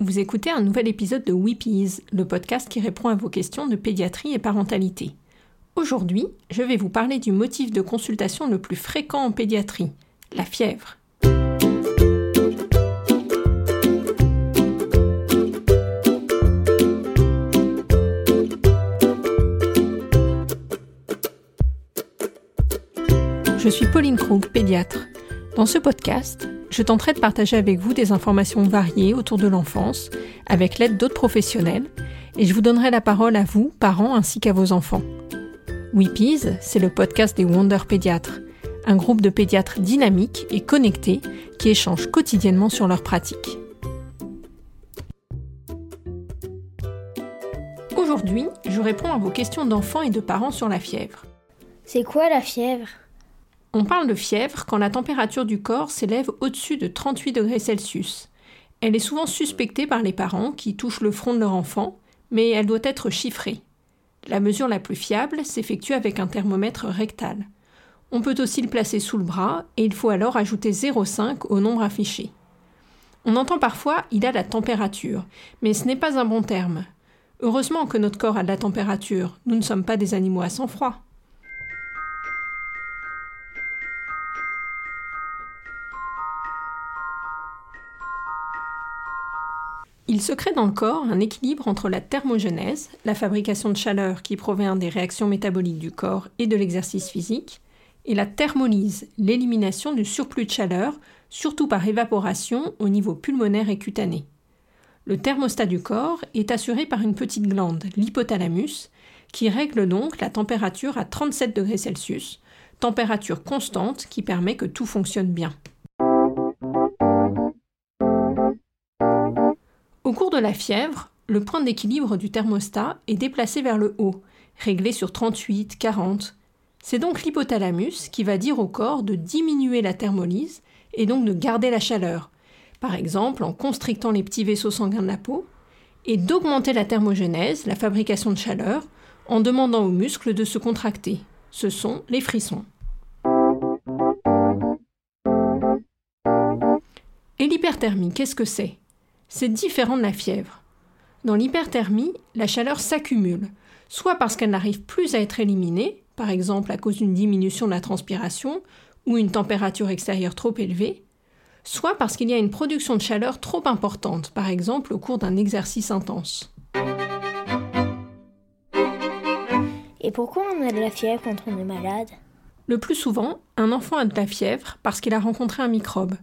Vous écoutez un nouvel épisode de Weepies, le podcast qui répond à vos questions de pédiatrie et parentalité. Aujourd'hui, je vais vous parler du motif de consultation le plus fréquent en pédiatrie, la fièvre. Je suis Pauline Krug, pédiatre. Dans ce podcast, je tenterai de partager avec vous des informations variées autour de l'enfance, avec l'aide d'autres professionnels, et je vous donnerai la parole à vous, parents, ainsi qu'à vos enfants. Weepies, c'est le podcast des Wonder Pédiatres, un groupe de pédiatres dynamiques et connectés qui échangent quotidiennement sur leurs pratiques. Aujourd'hui, je réponds à vos questions d'enfants et de parents sur la fièvre. C'est quoi la fièvre? On parle de fièvre quand la température du corps s'élève au-dessus de 38 degrés Celsius. Elle est souvent suspectée par les parents qui touchent le front de leur enfant, mais elle doit être chiffrée. La mesure la plus fiable s'effectue avec un thermomètre rectal. On peut aussi le placer sous le bras et il faut alors ajouter 0,5 au nombre affiché. On entend parfois il a la température, mais ce n'est pas un bon terme. Heureusement que notre corps a de la température, nous ne sommes pas des animaux à sang froid. Il se crée dans le corps un équilibre entre la thermogenèse, la fabrication de chaleur qui provient des réactions métaboliques du corps et de l'exercice physique, et la thermolyse, l'élimination du surplus de chaleur, surtout par évaporation au niveau pulmonaire et cutané. Le thermostat du corps est assuré par une petite glande, l'hypothalamus, qui règle donc la température à 37 degrés Celsius, température constante qui permet que tout fonctionne bien. Au cours de la fièvre, le point d'équilibre du thermostat est déplacé vers le haut, réglé sur 38, 40. C'est donc l'hypothalamus qui va dire au corps de diminuer la thermolyse et donc de garder la chaleur, par exemple en constrictant les petits vaisseaux sanguins de la peau, et d'augmenter la thermogenèse, la fabrication de chaleur, en demandant aux muscles de se contracter. Ce sont les frissons. Et l'hyperthermie, qu'est-ce que c'est? C'est différent de la fièvre. Dans l'hyperthermie, la chaleur s'accumule, soit parce qu'elle n'arrive plus à être éliminée, par exemple à cause d'une diminution de la transpiration ou une température extérieure trop élevée, soit parce qu'il y a une production de chaleur trop importante, par exemple au cours d'un exercice intense. Et pourquoi on a de la fièvre quand on est malade? Le plus souvent, un enfant a de la fièvre parce qu'il a rencontré un microbe,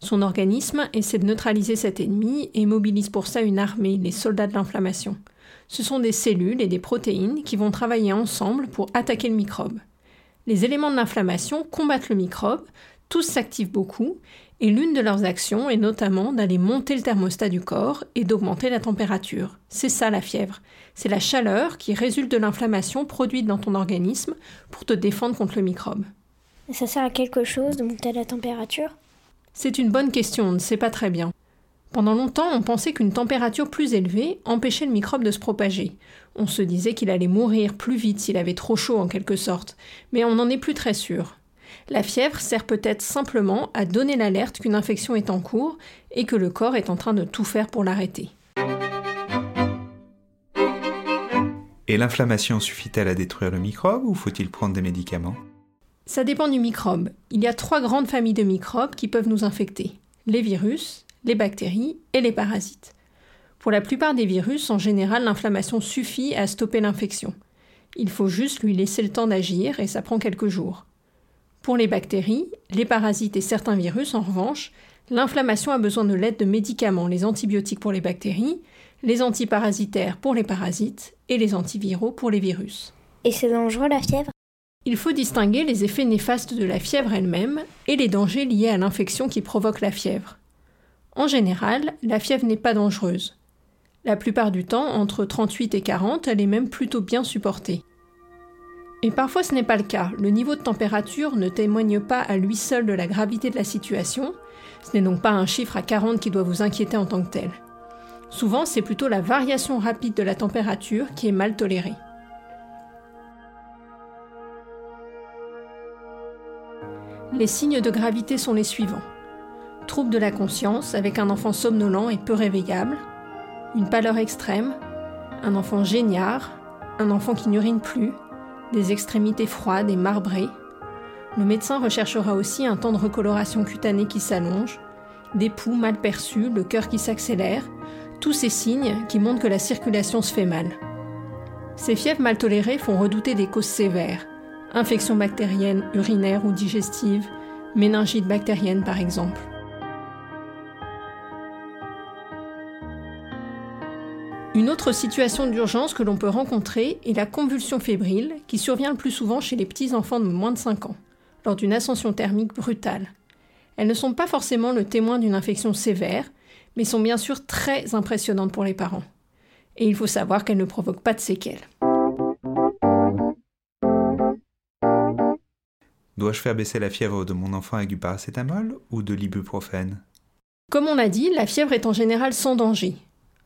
son organisme essaie de neutraliser cet ennemi et mobilise pour ça une armée, les soldats de l'inflammation. Ce sont des cellules et des protéines qui vont travailler ensemble pour attaquer le microbe. Les éléments de l'inflammation combattent le microbe, tous s'activent beaucoup, et l'une de leurs actions est notamment d'aller monter le thermostat du corps et d'augmenter la température. C'est ça la fièvre. C'est la chaleur qui résulte de l'inflammation produite dans ton organisme pour te défendre contre le microbe. ça sert à quelque chose de monter la température? C'est une bonne question, on ne sait pas très bien. Pendant longtemps, on pensait qu'une température plus élevée empêchait le microbe de se propager. On se disait qu'il allait mourir plus vite s'il avait trop chaud en quelque sorte, mais on n'en est plus très sûr. La fièvre sert peut-être simplement à donner l'alerte qu'une infection est en cours et que le corps est en train de tout faire pour l'arrêter. Et l'inflammation suffit-elle à détruire le microbe ou faut-il prendre des médicaments? Ça dépend du microbe. Il y a trois grandes familles de microbes qui peuvent nous infecter. Les virus, les bactéries et les parasites. Pour la plupart des virus, en général, l'inflammation suffit à stopper l'infection. Il faut juste lui laisser le temps d'agir et ça prend quelques jours. Pour les bactéries, les parasites et certains virus, en revanche, l'inflammation a besoin de l'aide de médicaments, les antibiotiques pour les bactéries, les antiparasitaires pour les parasites et les antiviraux pour les virus. Et c'est dangereux la fièvre? Il faut distinguer les effets néfastes de la fièvre elle-même et les dangers liés à l'infection qui provoque la fièvre. En général, la fièvre n'est pas dangereuse. La plupart du temps, entre 38 et 40, elle est même plutôt bien supportée. Et parfois ce n'est pas le cas, le niveau de température ne témoigne pas à lui seul de la gravité de la situation, ce n'est donc pas un chiffre à 40 qui doit vous inquiéter en tant que tel. Souvent c'est plutôt la variation rapide de la température qui est mal tolérée. Les signes de gravité sont les suivants. Trouble de la conscience avec un enfant somnolent et peu réveillable, une pâleur extrême, un enfant géniard, un enfant qui n'urine plus, des extrémités froides et marbrées. Le médecin recherchera aussi un temps de recoloration cutanée qui s'allonge, des poux mal perçus, le cœur qui s'accélère, tous ces signes qui montrent que la circulation se fait mal. Ces fièvres mal tolérées font redouter des causes sévères, infections bactériennes, urinaires ou digestives, méningite bactérienne par exemple. Une autre situation d'urgence que l'on peut rencontrer est la convulsion fébrile qui survient le plus souvent chez les petits enfants de moins de 5 ans, lors d'une ascension thermique brutale. Elles ne sont pas forcément le témoin d'une infection sévère, mais sont bien sûr très impressionnantes pour les parents. Et il faut savoir qu'elles ne provoquent pas de séquelles. Dois-je faire baisser la fièvre de mon enfant avec du paracétamol ou de l'ibuprofène Comme on l'a dit, la fièvre est en général sans danger,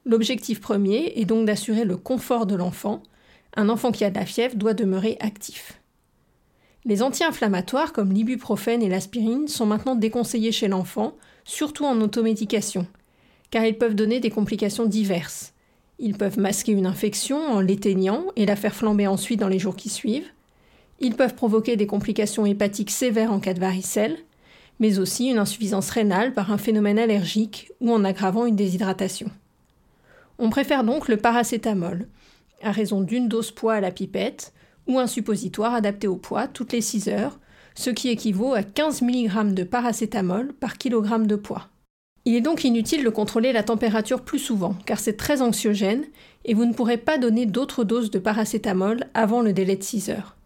L'objectif premier est donc d'assurer le confort de l'enfant. Un enfant qui a de la fièvre doit demeurer actif. Les anti-inflammatoires comme l'ibuprofène et l'aspirine sont maintenant déconseillés chez l'enfant, surtout en automédication, car ils peuvent donner des complications diverses. Ils peuvent masquer une infection en l'éteignant et la faire flamber ensuite dans les jours qui suivent. Ils peuvent provoquer des complications hépatiques sévères en cas de varicelle, mais aussi une insuffisance rénale par un phénomène allergique ou en aggravant une déshydratation. On préfère donc le paracétamol, à raison d'une dose poids à la pipette, ou un suppositoire adapté au poids toutes les 6 heures, ce qui équivaut à 15 mg de paracétamol par kg de poids. Il est donc inutile de contrôler la température plus souvent, car c'est très anxiogène, et vous ne pourrez pas donner d'autres doses de paracétamol avant le délai de 6 heures.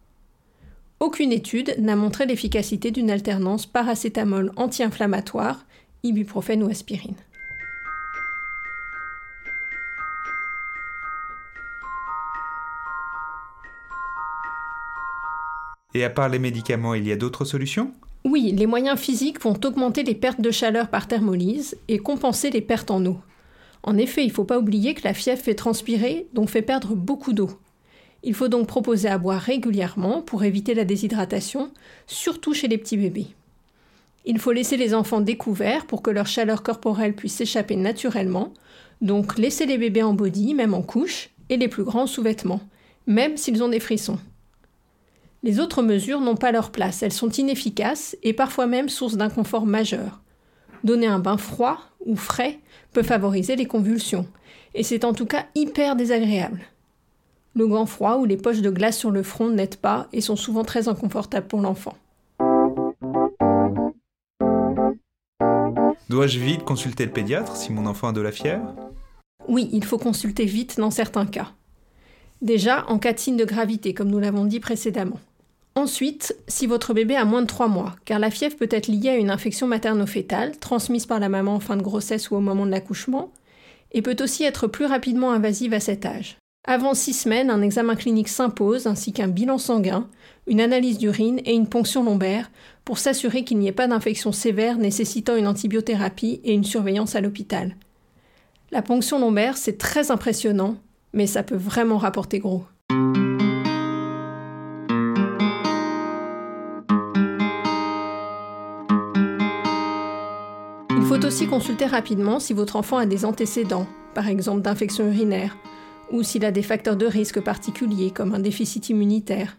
Aucune étude n'a montré l'efficacité d'une alternance paracétamol anti-inflammatoire, ibuprofène ou aspirine. Et à part les médicaments, il y a d'autres solutions? Oui, les moyens physiques vont augmenter les pertes de chaleur par thermolyse et compenser les pertes en eau. En effet, il ne faut pas oublier que la fièvre fait transpirer, donc fait perdre beaucoup d'eau. Il faut donc proposer à boire régulièrement pour éviter la déshydratation, surtout chez les petits bébés. Il faut laisser les enfants découverts pour que leur chaleur corporelle puisse s'échapper naturellement, donc laisser les bébés en body, même en couche, et les plus grands sous vêtements, même s'ils ont des frissons. Les autres mesures n'ont pas leur place, elles sont inefficaces et parfois même source d'inconfort majeur. Donner un bain froid ou frais peut favoriser les convulsions, et c'est en tout cas hyper désagréable. Le grand froid ou les poches de glace sur le front n'aident pas et sont souvent très inconfortables pour l'enfant. Dois-je vite consulter le pédiatre si mon enfant a de la fièvre? Oui, il faut consulter vite dans certains cas. Déjà en cas de signe de gravité, comme nous l'avons dit précédemment. Ensuite, si votre bébé a moins de 3 mois, car la fièvre peut être liée à une infection materno-fétale, transmise par la maman en fin de grossesse ou au moment de l'accouchement, et peut aussi être plus rapidement invasive à cet âge. Avant 6 semaines, un examen clinique s'impose, ainsi qu'un bilan sanguin, une analyse d'urine et une ponction lombaire, pour s'assurer qu'il n'y ait pas d'infection sévère nécessitant une antibiothérapie et une surveillance à l'hôpital. La ponction lombaire, c'est très impressionnant, mais ça peut vraiment rapporter gros. Aussi rapidement si votre enfant a des antécédents, par exemple d'infection urinaire, ou s'il a des facteurs de risque particuliers comme un déficit immunitaire.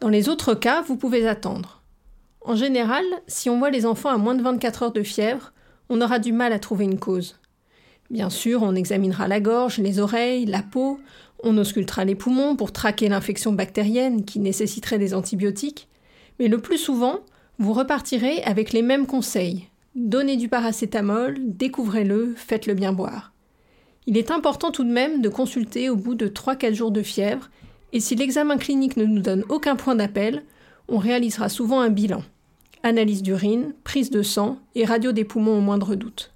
Dans les autres cas, vous pouvez attendre. En général, si on voit les enfants à moins de 24 heures de fièvre, on aura du mal à trouver une cause. Bien sûr, on examinera la gorge, les oreilles, la peau, on auscultera les poumons pour traquer l'infection bactérienne qui nécessiterait des antibiotiques, mais le plus souvent, vous repartirez avec les mêmes conseils, Donnez du paracétamol, découvrez-le, faites-le bien boire. Il est important tout de même de consulter au bout de 3-4 jours de fièvre, et si l'examen clinique ne nous donne aucun point d'appel, on réalisera souvent un bilan. Analyse d'urine, prise de sang et radio des poumons au moindre doute.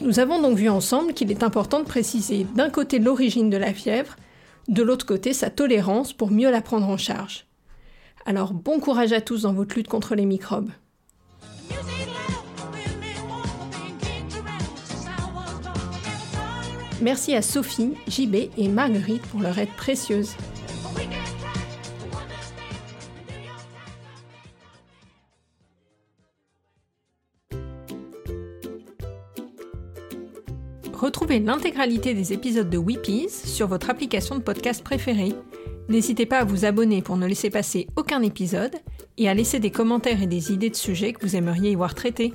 Nous avons donc vu ensemble qu'il est important de préciser d'un côté l'origine de la fièvre de l'autre côté sa tolérance pour mieux la prendre en charge. Alors bon courage à tous dans votre lutte contre les microbes. Merci à Sophie, JB et Marguerite pour leur aide précieuse. L'intégralité des épisodes de Weepies sur votre application de podcast préférée. N'hésitez pas à vous abonner pour ne laisser passer aucun épisode et à laisser des commentaires et des idées de sujets que vous aimeriez y voir traités.